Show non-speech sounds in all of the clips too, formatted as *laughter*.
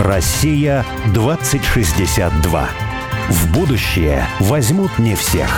Россия 2062. В будущее возьмут не всех.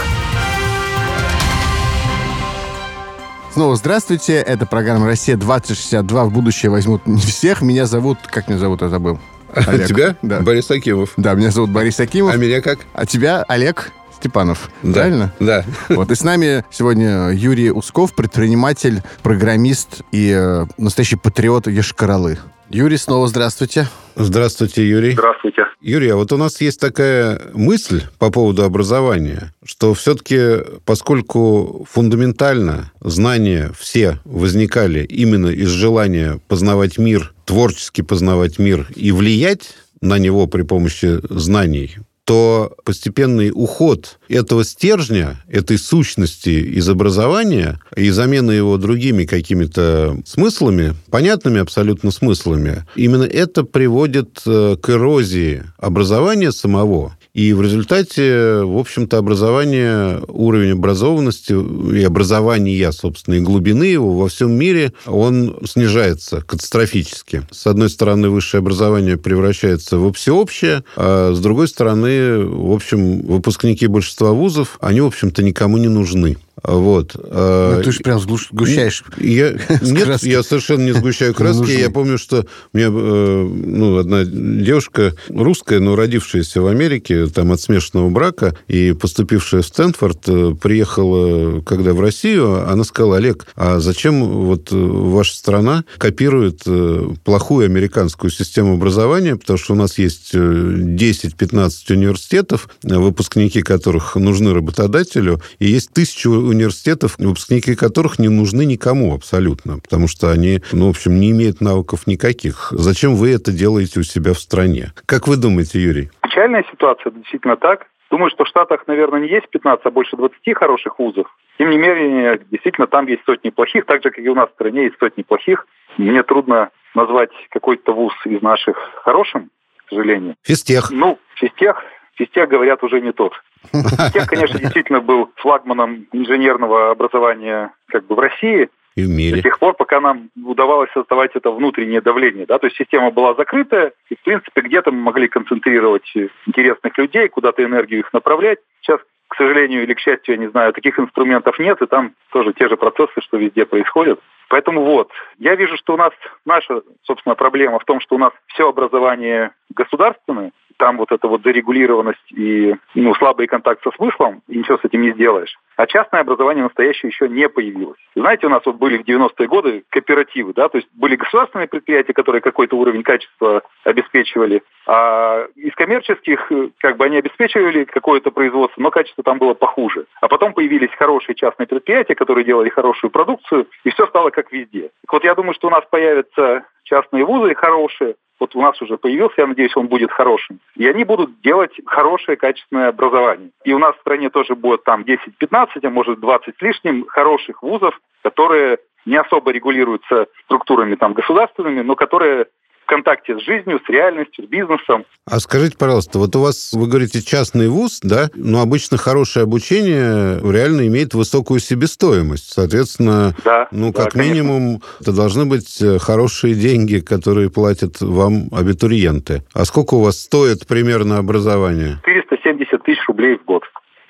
Снова здравствуйте. Это программа «Россия-2062». В будущее возьмут не всех. Меня зовут... Как меня зовут? Я забыл. *laughs* Олег. Тебя? Да. Борис Акимов. Да, меня зовут Борис Акимов. А меня как? А тебя Олег Степанов. Да. Правильно? Да. Вот. И с нами сегодня Юрий Усков, предприниматель, программист и э, настоящий патриот Ешкаралы. Юрий, снова здравствуйте. Здравствуйте, Юрий. Здравствуйте. Юрий, а вот у нас есть такая мысль по поводу образования, что все-таки, поскольку фундаментально знания все возникали именно из желания познавать мир, творчески познавать мир и влиять на него при помощи знаний, то постепенный уход этого стержня, этой сущности из образования и замена его другими какими-то смыслами, понятными абсолютно смыслами, именно это приводит э, к эрозии образования самого. И в результате, в общем-то, образование, уровень образованности и образования, собственно, и глубины его во всем мире, он снижается катастрофически. С одной стороны, высшее образование превращается в всеобщее, а с другой стороны, в общем, выпускники большинства вузов, они, в общем-то, никому не нужны. Вот. Ну, ты же прям сгущаешь я, *laughs* Нет, краски. я совершенно не сгущаю *laughs* краски. Я помню, что у меня э, ну, одна девушка русская, но родившаяся в Америке, там от смешанного брака, и поступившая в Стэнфорд, э, приехала, когда в Россию, она сказала, Олег, а зачем вот э, ваша страна копирует э, плохую американскую систему образования, потому что у нас есть э, 10-15 университетов, э, выпускники которых нужны работодателю, и есть тысячи университетов, выпускники которых не нужны никому абсолютно, потому что они, ну, в общем, не имеют навыков никаких. Зачем вы это делаете у себя в стране? Как вы думаете, Юрий? Печальная ситуация, действительно так. Думаю, что в Штатах, наверное, не есть 15, а больше 20 хороших вузов. Тем не менее, действительно, там есть сотни плохих, так же, как и у нас в стране есть сотни плохих. Мне трудно назвать какой-то вуз из наших хорошим, к сожалению. Физтех. Ну, физтех, физтех, говорят, уже не тот. Физтех, конечно, *laughs* действительно был флагманом инженерного образования как бы в России, И в до мире. тех пор, пока нам удавалось создавать это внутреннее давление. Да? То есть система была закрытая, и, в принципе, где-то мы могли концентрировать интересных людей, куда-то энергию их направлять. Сейчас, к сожалению или к счастью, я не знаю, таких инструментов нет, и там тоже те же процессы, что везде происходят. Поэтому вот, я вижу, что у нас наша, собственно, проблема в том, что у нас все образование государственное, там вот эта вот зарегулированность и ну, слабый контакт со смыслом, и ничего с этим не сделаешь. А частное образование настоящее еще не появилось. Знаете, у нас вот были в 90-е годы кооперативы, да, то есть были государственные предприятия, которые какой-то уровень качества обеспечивали, а из коммерческих, э, как бы они обеспечивали какое-то производство, но качество там было похуже. А потом появились хорошие частные предприятия, которые делали хорошую продукцию, и все стало как везде. Так вот, я думаю, что у нас появятся частные вузы хорошие, вот у нас уже появился, я надеюсь, он будет хорошим. И они будут делать хорошее, качественное образование. И у нас в стране тоже будет там 10-15, а может 20 с лишним хороших вузов, которые не особо регулируются структурами там государственными, но которые в контакте с жизнью, с реальностью, с бизнесом. А скажите, пожалуйста, вот у вас, вы говорите, частный вуз, да, но обычно хорошее обучение реально имеет высокую себестоимость. Соответственно, Да, ну, да, как конечно. минимум, это должны быть э, хорошие деньги, которые платят вам абитуриенты. А сколько у вас стоит примерно образование? 470 тысяч рублей в год.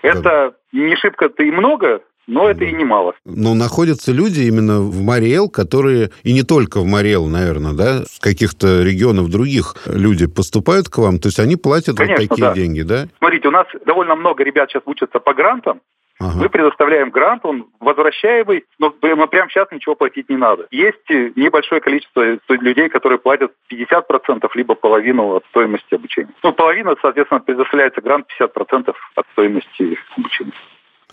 Это не шибко-то и много, но это и немало. Но находятся люди именно в Мариэл, которые, и не только в Мариэл, наверное, да, с каких-то регионов других люди поступают к вам, то есть они платят Конечно, вот такие да. деньги, да? Смотрите, у нас довольно много ребят сейчас учатся по грантам, Мы предоставляем грант, он возвращаемый, но прямо прямо сейчас ничего платить не надо. Есть э, небольшое количество людей, которые платят 50% либо половину от стоимости обучения. Ну, половина, соответственно, предоставляется грант 50% от стоимости обучения.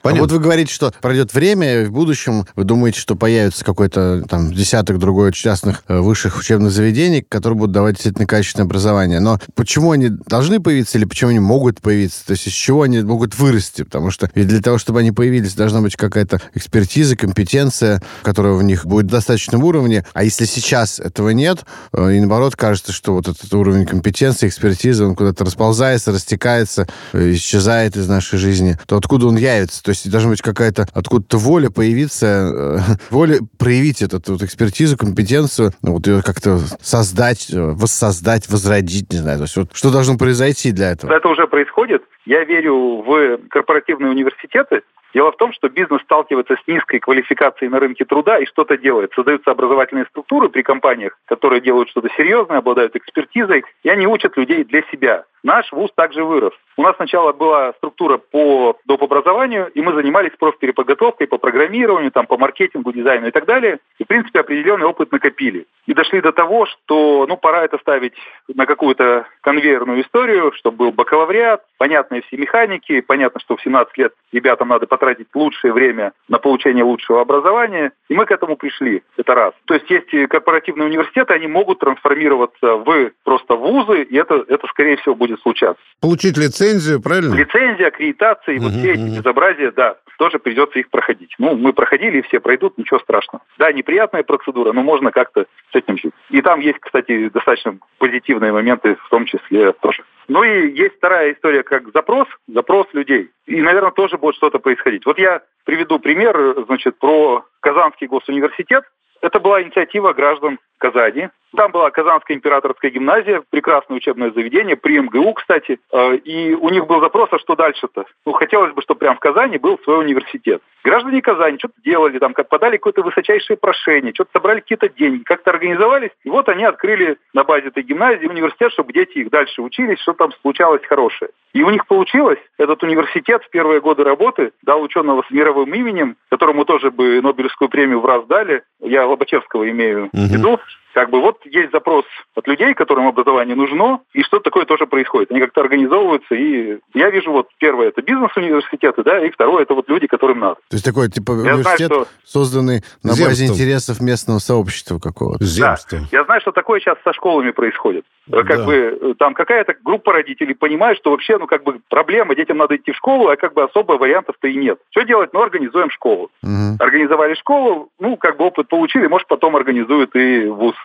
А Понятно. вот вы говорите, что пройдет время, и в будущем вы думаете, что появится какой-то там десяток другой частных э, высших учебных заведений, которые будут давать действительно качественное образование. Но почему они должны появиться или почему они могут появиться? То есть из чего они могут вырасти? Потому что ведь для того, чтобы они появились, должна быть какая-то экспертиза, компетенция, которая в них будет в достаточном уровне. А если сейчас этого нет, э, и наоборот кажется, что вот этот уровень компетенции, экспертизы, он куда-то расползается, растекается, э, исчезает из нашей жизни, то откуда он явится? То есть есть должна быть какая-то откуда-то воля появиться, э, *laughs* воля проявить эту вот экспертизу, компетенцию, ну, вот ее как-то создать, э, воссоздать, возродить, не знаю. То есть вот что должно произойти для этого? Это уже происходит. Я верю в корпоративные университеты, Дело в том, что бизнес сталкивается с низкой квалификацией на рынке труда и что-то делает. Создаются образовательные структуры при компаниях, которые делают что-то серьезное, обладают экспертизой, и они учат людей для себя. Наш вуз также вырос. У нас сначала была структура по доп. образованию, и мы занимались профпереподготовкой по программированию, там, по маркетингу, дизайну и так далее. И, в принципе, определенный опыт накопили. И дошли до того, что, ну, пора это ставить на какую-то конвейерную историю, чтобы был бакалавриат, понятные все механики, понятно, что в 17 лет ребятам надо потратить лучшее время на получение лучшего образования. И мы к этому пришли. Это раз. То есть есть корпоративные университеты, они могут трансформироваться в просто вузы, и это, это скорее всего, будет случаться. Получить лицензию, правильно? Лицензия, аккредитация, и вот все эти безобразия, да, тоже придется их проходить. Ну, мы проходили, и все пройдут, ничего страшного. Да, неприятная процедура, но можно как-то с этим жить. И там есть, кстати, достаточно позитивные моменты, в том числе тоже. Ну и есть вторая история, как запрос, запрос людей. И, наверное, тоже будет что-то происходить. Вот я приведу пример, значит, про Казанский госуниверситет. Это была инициатива граждан Казани. Там была Казанская императорская гимназия, прекрасное учебное заведение, при МГУ, кстати. Э, и у них был запрос, а что дальше-то? Ну, хотелось бы, чтобы прямо в Казани был свой университет. Граждане Казани что-то делали, там, как подали какое-то высочайшее прошение, что-то собрали какие-то деньги, как-то организовались. И вот они открыли на базе этой гимназии университет, чтобы дети их дальше учились, что там случалось хорошее. И у них получилось. Этот университет в первые годы работы дал ученого с мировым именем, которому тоже бы Нобелевскую премию в раз дали. Я Лобачевского имею в виду. Как бы вот есть запрос от людей, которым образование нужно, и что-то такое тоже происходит. Они как-то организовываются, и я вижу вот первое это бизнес-университеты, да, и второе это вот люди, которым надо. То есть такой типа я университет, знаю, что... созданный на Земством. базе интересов местного сообщества какого-то. Земство. Да. Я знаю, что такое сейчас со школами происходит. Как да. бы там какая-то группа родителей понимает, что вообще, ну, как бы проблема, детям надо идти в школу, а как бы особо вариантов-то и нет. Что делать? Ну, организуем школу. Угу. Организовали школу, ну, как бы опыт получили, может, потом организуют и вуз.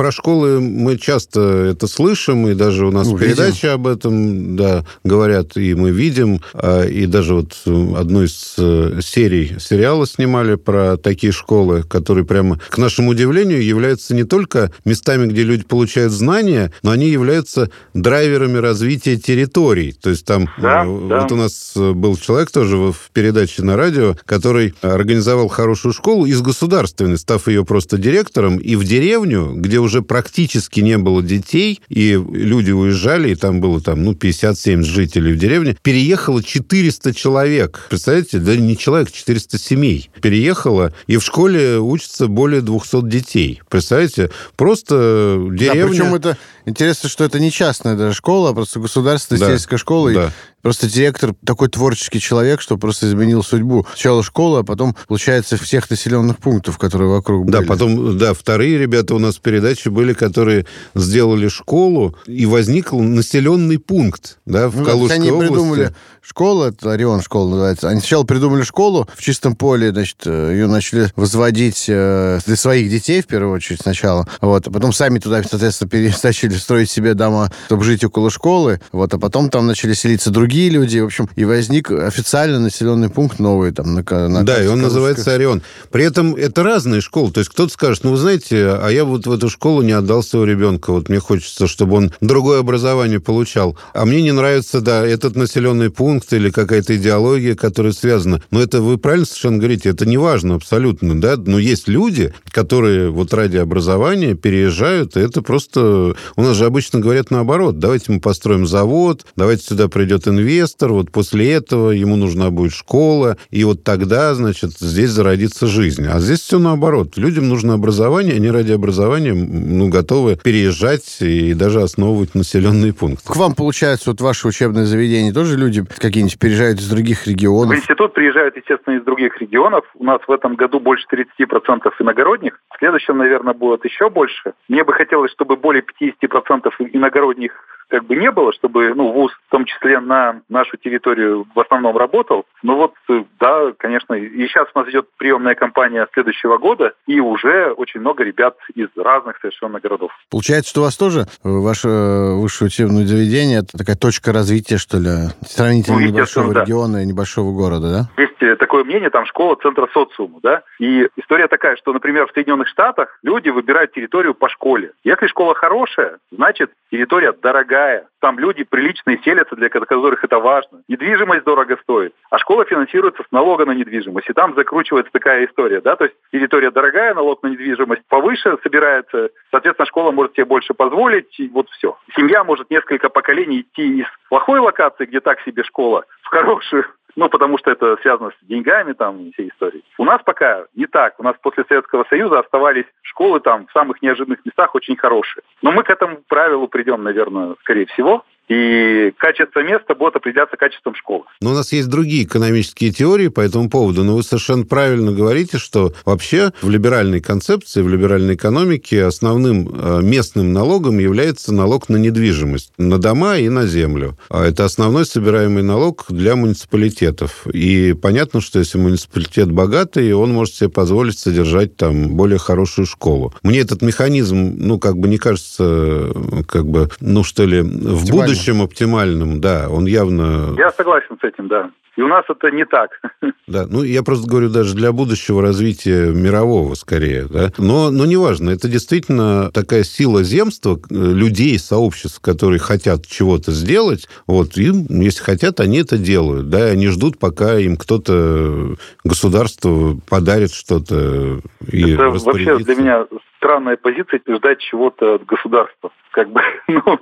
Про школы мы часто это слышим, и даже у нас ну, передачи об этом да, говорят, и мы видим. А, и даже вот одну из э, серий сериала снимали про такие школы, которые прямо, к нашему удивлению, являются не только местами, где люди получают знания, но они являются драйверами развития территорий. То есть там да, вот да. у нас был человек тоже в передаче на радио, который организовал хорошую школу из государственной, став ее просто директором, и в деревню, где уже уже практически не было детей, и люди уезжали, и там было там, ну, 50-70 жителей в деревне, переехало 400 человек. Представляете, да не человек, 400 семей переехало, и в школе учатся более 200 детей. Представляете, просто деревня... Да, причем это интересно, что это не частная даже школа, а просто государственная да. сельская школа. Да. Просто директор такой творческий человек, что просто изменил судьбу. Сначала школа, а потом, получается, всех населенных пунктов, которые вокруг были. Да, потом, да, вторые ребята у нас в передаче были, которые сделали школу, и возник населенный пункт, да, в ну, Калужской они области. придумали школу, это Орион школа называется. Они сначала придумали школу в чистом поле, значит, ее начали возводить э, для своих детей, в первую очередь, сначала. Вот, а потом сами туда, соответственно, начали *laughs* строить себе дома, чтобы жить около школы. Вот, а потом там начали селиться другие другие люди. В общем, и возник официально населенный пункт новый там на, на Да, и он называется Орион. При этом это разные школы. То есть кто-то скажет, ну, вы знаете, а я вот в эту школу не отдал своего ребенка. Вот мне хочется, чтобы он другое образование получал. А мне не нравится, да, этот населенный пункт или какая-то идеология, которая связана. Но это вы правильно совершенно говорите, это не важно абсолютно, да. Но есть люди, которые вот ради образования переезжают, и это просто... У нас же обычно говорят наоборот. Давайте мы построим завод, давайте сюда придет инвестор, инвестор, вот после этого ему нужна будет школа, и вот тогда, значит, здесь зародится жизнь. А здесь все наоборот. Людям нужно образование, они ради образования ну, готовы переезжать и даже основывать населенные пункты. К вам, получается, вот ваше учебное заведение тоже люди какие-нибудь переезжают из других регионов? В институт приезжают, естественно, из других регионов. У нас в этом году больше 30% иногородних. В следующем, наверное, будет еще больше. Мне бы хотелось, чтобы более 50% иногородних как бы не было, чтобы ну, ВУЗ в том числе на нашу территорию в основном работал. Но вот, э, да, конечно, и сейчас у нас идет приемная кампания следующего года, и уже очень много ребят из разных совершенно городов. Получается, что у вас тоже э, ваше высшее учебное заведение это такая точка развития, что ли, сравнительно ну, небольшого да. региона и небольшого города, да? Есть э, такое мнение, там школа центра социума, да, и история такая, что, например, в Соединенных Штатах люди выбирают территорию по школе. Если школа хорошая, значит, территория дорогая. Там люди приличные селятся, для которых это важно. Недвижимость дорого стоит. А школа финансируется с налога на недвижимость. И там закручивается такая история, да, то есть территория дорогая, налог на недвижимость повыше собирается, соответственно, школа может себе больше позволить, и вот все. Семья может несколько поколений идти из плохой локации, где так себе школа, в хорошую, ну, потому что это связано с деньгами там и всей историей. У нас пока не так. У нас после Советского Союза оставались школы там в самых неожиданных местах очень хорошие. Но мы к этому правилу придем, наверное, скорее всего и качество места будет определяться качеством школы. Но у нас есть другие экономические теории по этому поводу, но вы совершенно правильно говорите, что вообще в либеральной концепции, в либеральной экономике основным э, местным налогом является налог на недвижимость, на дома и на землю. А это основной собираемый налог для муниципалитетов. И понятно, что если муниципалитет богатый, он может себе позволить содержать там более хорошую школу. Мне этот механизм, ну, как бы не кажется, как бы, ну, что ли, в будущем будущем оптимальным, да, он явно... Я согласен с этим, да. И у нас это не так. *laughs* Да, ну я просто говорю даже для будущего развития мирового скорее, да. Но, но неважно, это действительно такая сила земства, э, людей, сообществ, которые хотят чего-то сделать, вот, и если хотят, они это делают, да, они ждут, пока им кто-то, государство подарит что-то и Это вообще для меня странная позиция ждать чего-то от государства. Как бы, *laughs* ну,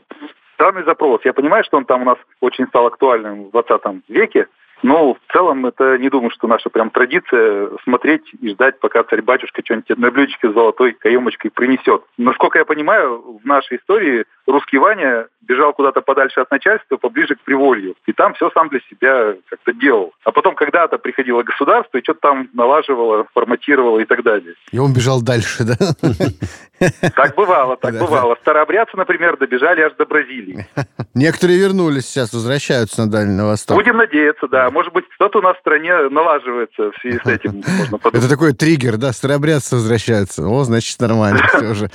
Странный запрос. Я понимаю, что он там у нас очень стал актуальным в 20 веке, но в целом это не думаю, что наша прям традиция смотреть и ждать, пока царь-батюшка что-нибудь на блюдечке с золотой каемочкой принесет. Насколько я понимаю, в нашей истории русский Ваня бежал куда-то подальше от начальства, поближе к Приволью. И там все сам для себя как-то делал. А потом когда-то приходило государство и что-то там налаживало, форматировало и так далее. И он бежал дальше, да? Так бывало, так бывало. Старообрядцы, например, добежали аж до Бразилии. Некоторые вернулись сейчас, возвращаются на Дальний Восток. Будем надеяться, да. Может быть, что-то у нас в стране налаживается в связи с *laughs* этим. Это такой триггер, да, старообрядцы возвращаются. О, значит, нормально все уже.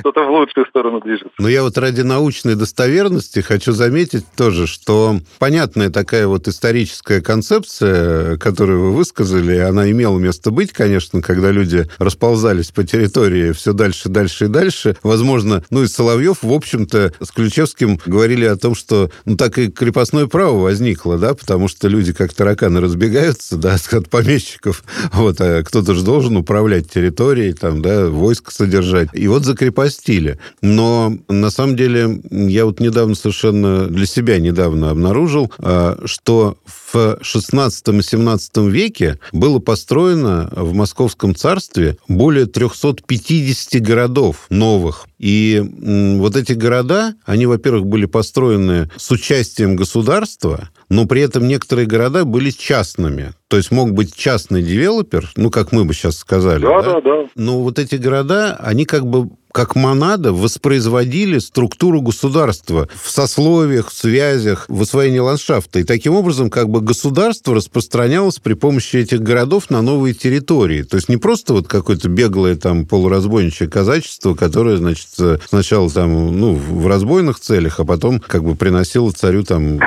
Что-то в лучшую сторону движется. Но я вот ради научной достоверности хочу заметить тоже, что понятная такая вот историческая концепция, которую вы высказали, она имела место быть, конечно, когда люди расползались по территории все дальше, дальше и дальше. Возможно, ну и Соловьев, в общем-то, с Ключевским говорили о том, что ну так и крепостное право возникло, да, потому что люди как тараканы разбегаются, да, *laughs* от помещиков, вот, а кто-то же должен управлять территорией, там, да, войско содержать. И вот закрепостили. Но на самом деле я вот недавно совершенно для себя недавно обнаружил, а, что в 16 и 17 веке было построено в Московском царстве более 350 городов новых. И вот эти города, они, во-первых, были построены с участием государства, но при этом некоторые города были частными. То есть мог быть частный девелопер, ну, как мы бы сейчас сказали. Да, да, да. да. Но вот эти города, они как бы как монада воспроизводили структуру государства в сословиях, в связях, в освоении ландшафта. И таким образом как бы государство распространялось при помощи этих городов на новые территории. То есть не просто вот какое-то беглое там полуразбойничье казачество, которое, значит, сначала там, ну, в разбойных целях, а потом как бы приносило царю там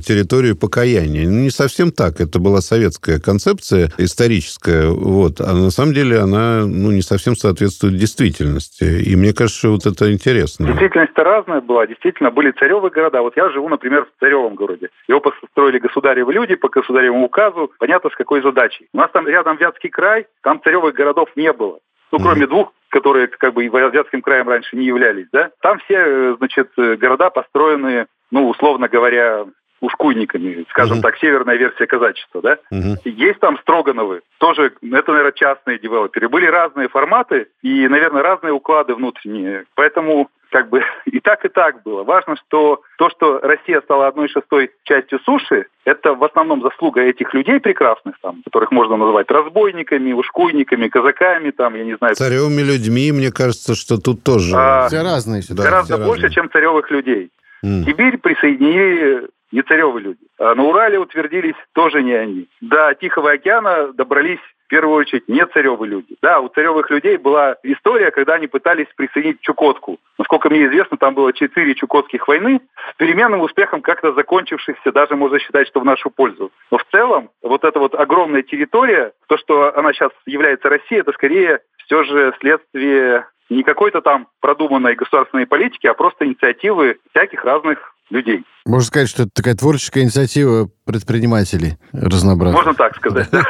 территорию покаяния. Ну, не совсем так. Это была советская концепция историческая, вот. А на самом деле она, ну, не совсем соответствует действительности. И мне кажется, что вот это интересно. Действительность-то разная была. Действительно, были царевые города. Вот я живу, например, в царевом городе. Его построили государевы люди по государевому указу. Понятно, с какой задачей. У нас там рядом Вятский край, там царевых городов не было. Ну, кроме двух, которые как бы и Вятским краем раньше не являлись, да. Там все, э, значит, города построены, ну, условно говоря, ушкуйниками, скажем uh-huh. так, северная версия казачества, да? Uh-huh. Есть там Строгановы, тоже, это, наверное, частные девелоперы. Были разные форматы и, наверное, разные уклады внутренние. Поэтому как бы *laughs* и так, и так было. Важно, что то, что Россия стала одной шестой частью суши, это в основном заслуга этих людей прекрасных, там, которых можно называть разбойниками, ушкуйниками, казаками, там, я не знаю. Царевыми людьми, мне кажется, что тут тоже... А, все разные сюда. Гораздо все больше, разные. чем царевых людей. М. Сибирь присоединили не царевые люди. А на Урале утвердились тоже не они. До Тихого океана добрались в первую очередь не царевые люди. Да, у царевых людей была история, когда они пытались присоединить Чукотку. Насколько мне известно, там было четыре Чукотских войны, с переменным успехом как-то закончившихся, даже можно считать, что в нашу пользу. Но в целом, вот эта вот огромная территория, то, что она сейчас является Россией, это скорее все же следствие не какой-то там продуманной государственной политики, а просто инициативы всяких разных людей. Можно сказать, что это такая творческая инициатива предпринимателей разнообразных. Можно так сказать, да?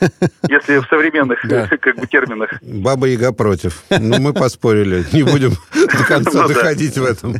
*laughs* Если в современных *laughs* как бы терминах. Баба Яга против. Ну, мы поспорили. Не будем до конца Ну доходить в этом.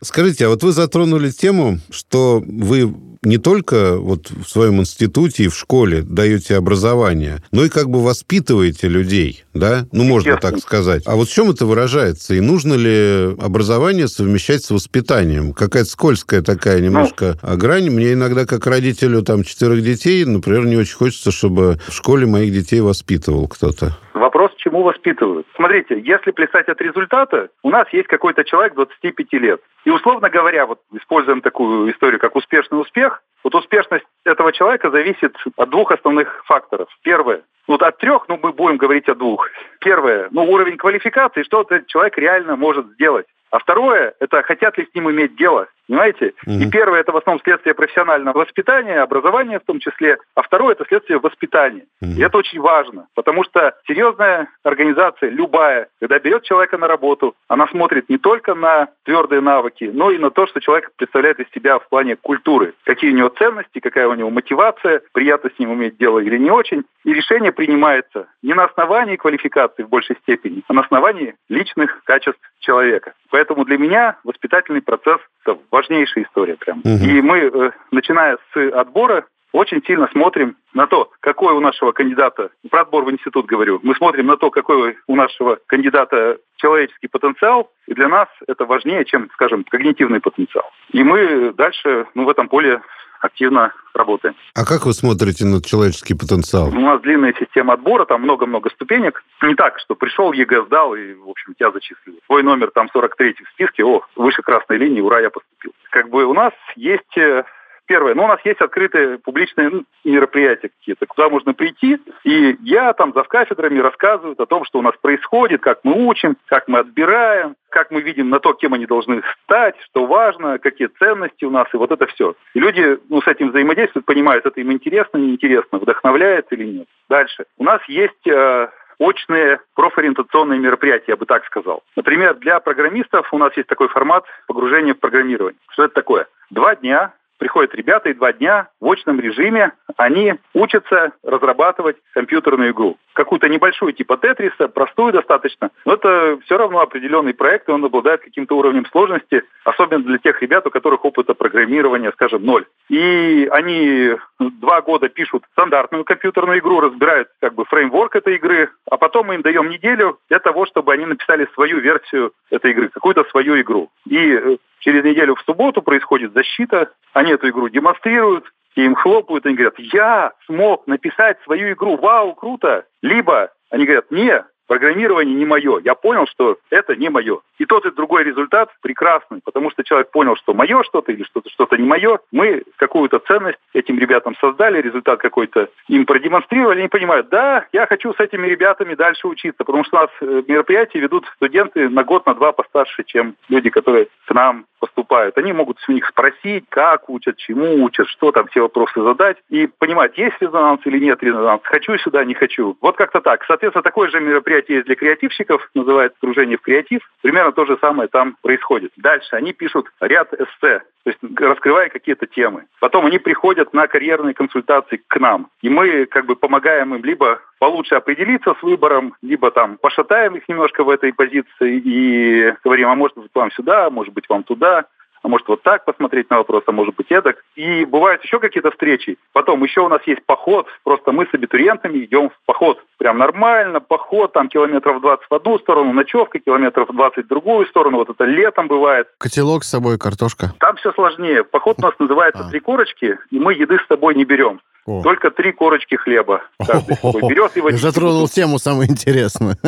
Скажите, а вот вы затронули тему, что вы не только вот в своем институте и в школе даете образование, но и как бы воспитываете людей, да? Ну, можно так сказать. А вот в чем это выражается? И нужно ли образование совмещать с воспитанием? Какая-то скользкая такая немножко грань. Мне иногда, как родителю там четырех детей, например, не очень хочется, чтобы в школе моих детей воспитывал кто-то. Вопрос, чему воспитывают. Смотрите, если плясать от результата, у нас есть какой-то человек 25 лет. И, условно говоря, вот используем такую историю, как успешный успех, вот успешность этого человека зависит от двух основных факторов. Первое, вот от трех, ну, мы будем говорить о двух. Первое, ну, уровень квалификации, что этот человек реально может сделать. А второе, это хотят ли с ним иметь дело, понимаете? И Мгм. первое, это в основном следствие профессионального воспитания, образования в том числе, а второе, это следствие воспитания. Мгм. И это очень важно, потому что серьезная организация, любая, когда берет человека на работу, она смотрит не только на твердые навыки, но и на то, что человек представляет из себя в плане культуры. Какие у него ценности, какая у него мотивация, приятно с ним иметь дело или не очень. И решение принимается не на основании квалификации в большей степени, а на основании личных качеств человека. Поэтому для меня воспитательный процесс – это важнейшая история прям. Мгм. И мы, э, начиная с отбора, очень сильно смотрим на то, какой у нашего кандидата, про отбор в институт говорю, мы смотрим на то, какой у нашего кандидата человеческий потенциал, и для нас это важнее, чем, скажем, когнитивный потенциал. И мы дальше ну, в этом поле активно работаем. А как вы смотрите на человеческий потенциал? У нас длинная система отбора, там много-много ступенек. Не так, что пришел, ЕГЭ сдал, и, в общем, тебя зачислили. Твой номер там 43 в списке, о, выше красной линии, ура, я поступил. Как бы у нас есть э, Первое, ну, у нас есть открытые публичные ну, мероприятия какие-то, куда можно прийти, и я там за кафедрами рассказывают о том, что у нас происходит, как мы учим, как мы отбираем, как мы видим на то, кем они должны стать, что важно, какие ценности у нас, и вот это все. И люди ну, с этим взаимодействуют, понимают, это им интересно, неинтересно, вдохновляет или нет. Дальше. У нас есть э, очные профориентационные мероприятия, я бы так сказал. Например, для программистов у нас есть такой формат погружения в программирование. Что это такое? Два дня приходят ребята, и два дня в очном режиме они учатся разрабатывать компьютерную игру. Какую-то небольшую типа Тетриса, простую достаточно, но это все равно определенный проект, и он обладает каким-то уровнем сложности, особенно для тех ребят, у которых опыта программирования, скажем, ноль. И они два года пишут стандартную компьютерную игру, разбирают как бы фреймворк этой игры, а потом мы им даем неделю для того, чтобы они написали свою версию этой игры, какую-то свою игру. И через неделю в субботу происходит защита, они эту игру демонстрируют, и им хлопают, и они говорят, я смог написать свою игру, вау, круто. Либо они говорят, не, программирование не мое. Я понял, что это не мое. И тот и другой результат прекрасный, потому что человек понял, что мое что-то или что-то что-то не мое. Мы какую-то ценность этим ребятам создали, результат какой-то им продемонстрировали, они понимают, да, я хочу с этими ребятами дальше учиться, потому что у нас э, мероприятия ведут студенты на год, на два постарше, чем люди, которые к нам поступают. Они могут у них спросить, как учат, чему учат, что там, все вопросы задать и понимать, есть резонанс или нет резонанс, хочу сюда, не хочу. Вот как-то так. Соответственно, такое же мероприятие есть для креативщиков, называется «Погружение в креатив». Примерно то же самое там происходит. Дальше они пишут ряд эссе, то есть раскрывая какие-то темы. Потом они приходят на карьерные консультации к нам. И мы как бы помогаем им либо получше определиться с выбором, либо там пошатаем их немножко в этой позиции и говорим, а может вам сюда, может быть вам туда, а а может вот так посмотреть на вопрос, а может быть эдак. И бывают еще какие-то встречи. Потом еще у нас есть поход, просто мы с абитуриентами идем в поход. Прям нормально, поход, там километров 20 в одну сторону, ночевка, километров 20 в другую сторону, вот это летом бывает. Котелок с собой, картошка. Там все сложнее. Поход у нас называется А. «Три корочки», и мы еды с собой не берем. О. Только три корочки хлеба каждый берет и водички Затронул тему самое интересное. *laughs*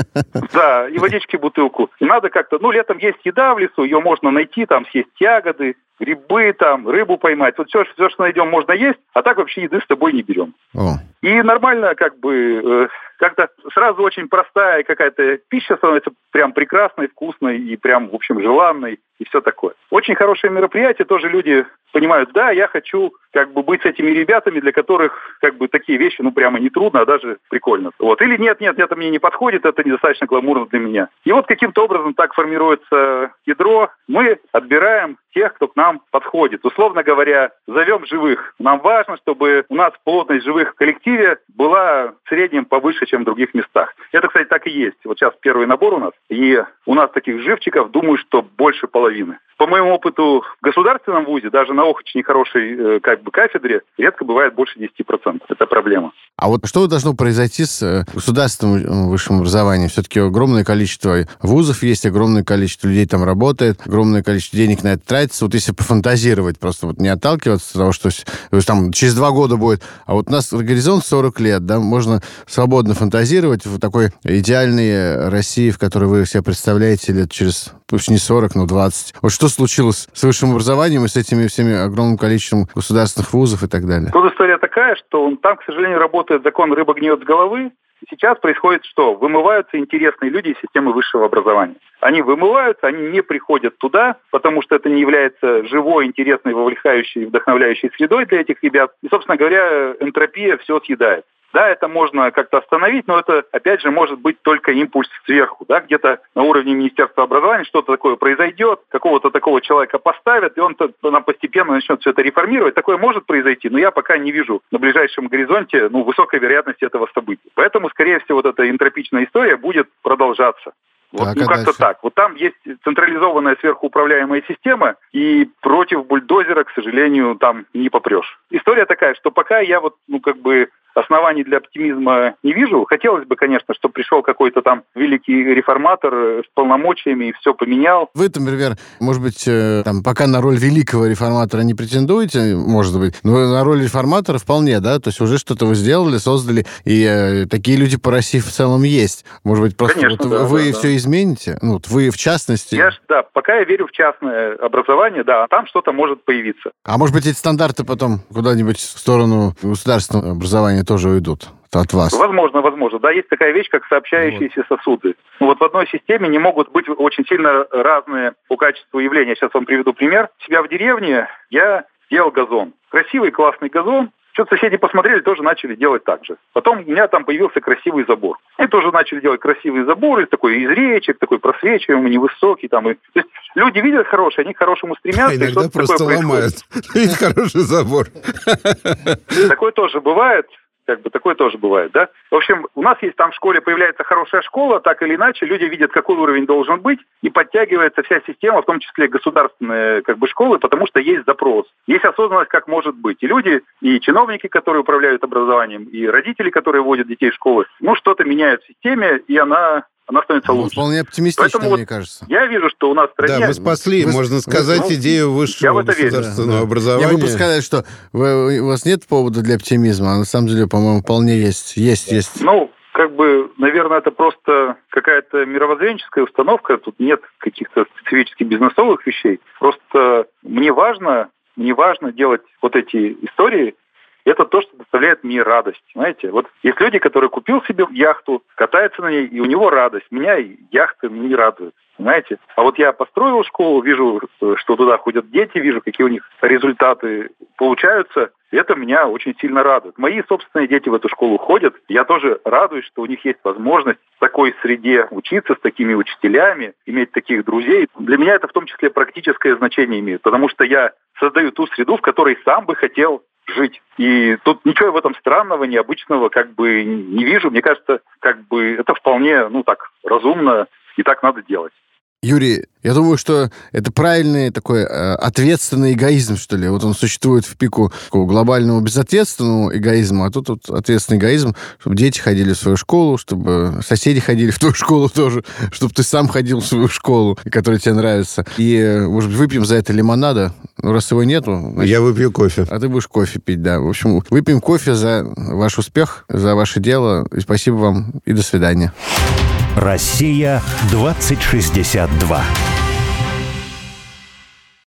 Да, и водички бутылку. И надо как-то, ну, летом есть еда в лесу, ее можно найти, там съесть ягоды, грибы, там, рыбу поймать. Вот все, все, что найдем, можно есть, а так вообще еды с собой не берем. О, И нормально, как бы, э, как-то сразу очень простая какая-то пища становится прям прекрасной, вкусной и прям, в общем, желанной и все такое. Очень хорошее мероприятие, тоже люди понимают, да, я хочу как бы быть с этими ребятами, для которых как бы такие вещи, ну, прямо не трудно, а даже прикольно. Вот. Или нет, нет, это мне не подходит, это недостаточно гламурно для меня. И вот каким-то образом так формируется ядро. Мы отбираем тех, кто к нам подходит. Условно говоря, зовем живых. Нам важно, чтобы у нас плотность живых в коллективе была в среднем повыше, чем в других местах. Это, кстати, так и есть. Вот сейчас первый набор у нас, и у нас таких живчиков, думаю, что больше половины. По моему опыту в государственном вузе, даже на очень хорошей э, как бы кафедре, редко бывает больше 10%. Это проблема. А вот что должно произойти с э, государственным э, высшим образованием? Все-таки огромное количество вузов есть, огромное количество людей там работает, огромное количество денег на это тратится. Вот если пофантазировать, просто вот не отталкиваться от того, что там через два года будет, а вот у нас горизонт 40 лет, да, можно свободно фантазировать в такой идеальной России, в которой вы себя представляете лет через, пусть не 40, но 20. Вот что случилось с высшим образованием и с этими всеми огромным количеством государственных вузов и так далее? Тут история такая, что он- там, к сожалению, работает закон «рыба гниет с головы». Сейчас происходит что? Вымываются интересные люди из системы высшего образования. Они вымываются, они не приходят туда, потому что это не является живой, интересной, вовлекающей, вдохновляющей средой для этих ребят. И, собственно говоря, энтропия все съедает. Да, это можно как-то остановить, но это, опять же, может быть только импульс сверху. Да? Где-то на уровне Министерства образования что-то такое произойдет, какого-то такого человека поставят, и он то постепенно начнет все это реформировать. Такое может произойти, но я пока не вижу на ближайшем горизонте ну, высокой вероятности этого события. Поэтому, скорее всего, вот эта энтропичная история будет продолжаться. Вот, Так, ну, а как-то дальше? так. Вот там есть централизованная сверхуправляемая система, и против бульдозера, к сожалению, там не попрешь. История такая, что пока я вот, ну, как бы оснований для оптимизма не вижу. Хотелось бы, конечно, чтобы пришел какой-то там великий реформатор с полномочиями и все поменял. Вы, например, может быть, э, там, пока на роль великого реформатора не претендуете, может быть, но на роль реформатора вполне, да? То есть уже что-то вы сделали, создали, и э, такие люди по России в целом есть. Может быть, просто Конечно, вот да, вы да, да. все измените? Ну, вот вы в частности. Я да, пока я верю в частное образование, да, там что-то может появиться. А может быть, эти стандарты потом куда-нибудь в сторону государственного образования тоже уйдут от вас? Возможно, возможно. Да, есть такая вещь, как сообщающиеся сосуды. Ну, вот в одной системе не могут быть очень сильно разные по качеству явления. Сейчас вам приведу пример. Себя в деревне я делал газон. Красивый, классный газон. Что-то соседи посмотрели, тоже начали делать так же. Потом у меня там появился красивый забор. И тоже начали делать красивый забор, и такой из речек, такой просвечиваемый, невысокий. Там, и... То есть люди видят хорошее, они к хорошему стремятся. А иногда просто ломают. *laughs* Видите, хороший забор. Такое тоже бывает. Как бы такое тоже бывает, да? В общем, у нас есть там в школе появляется хорошая школа, так или иначе, люди видят, какой уровень должен быть, и подтягивается вся система, в том числе государственные как бы, школы, потому что есть запрос. Есть осознанность, как может быть. И люди, и чиновники, которые управляют образованием, и родители, которые водят детей в школы, ну, что-то меняют в системе, и она, она становится Ну, лучше. Вполне оптимистично, Поэтому вот мне кажется. Я вижу, что у нас в стране... Да, мы спасли, Вы- можно вы- сказать, ну, идею я высшего верю. государственного Я образования. бы сказать, что вы- у вас нет повода для оптимизма, а на самом деле, по-моему, вполне есть. Есть, есть. Ну, как бы, наверное, это просто какая-то мировоззренческая установка. Тут нет каких-то специфических бизнесовых вещей. Просто мне важно, мне важно делать вот эти истории. Это то, что доставляет мне радость. Знаете, вот есть люди, которые купил себе яхту, катается на ней, и у него радость. Меня яхты не радуют. Понимаете? А вот я построил школу, вижу, что туда ходят дети, вижу, какие у них результаты получаются. Это меня очень сильно радует. Мои собственные дети в эту школу ходят. Я тоже радуюсь, что у них есть возможность в такой среде учиться, с такими учителями, иметь таких друзей. Для меня это в том числе практическое значение имеет, потому что я создаю ту среду, в которой сам бы хотел жить. И тут ничего в этом странного, необычного как бы не вижу. Мне кажется, как бы это вполне, ну так, разумно, и так надо делать. Юрий, я думаю, что это правильный такой э, ответственный эгоизм, что ли. Вот он существует в пику такого глобального безответственного эгоизма, а тут вот ответственный эгоизм, чтобы дети ходили в свою школу, чтобы соседи ходили *laughs* в твою школу тоже, чтобы ты сам ходил в свою школу, которая тебе нравится. И, э, может быть, выпьем за это лимонада. Ну, раз его нету... Значит, Я выпью кофе. А ты будешь кофе пить, да. В общем, выпьем кофе за ваш успех, за ваше дело. И спасибо вам, и до свидания. Россия 2062.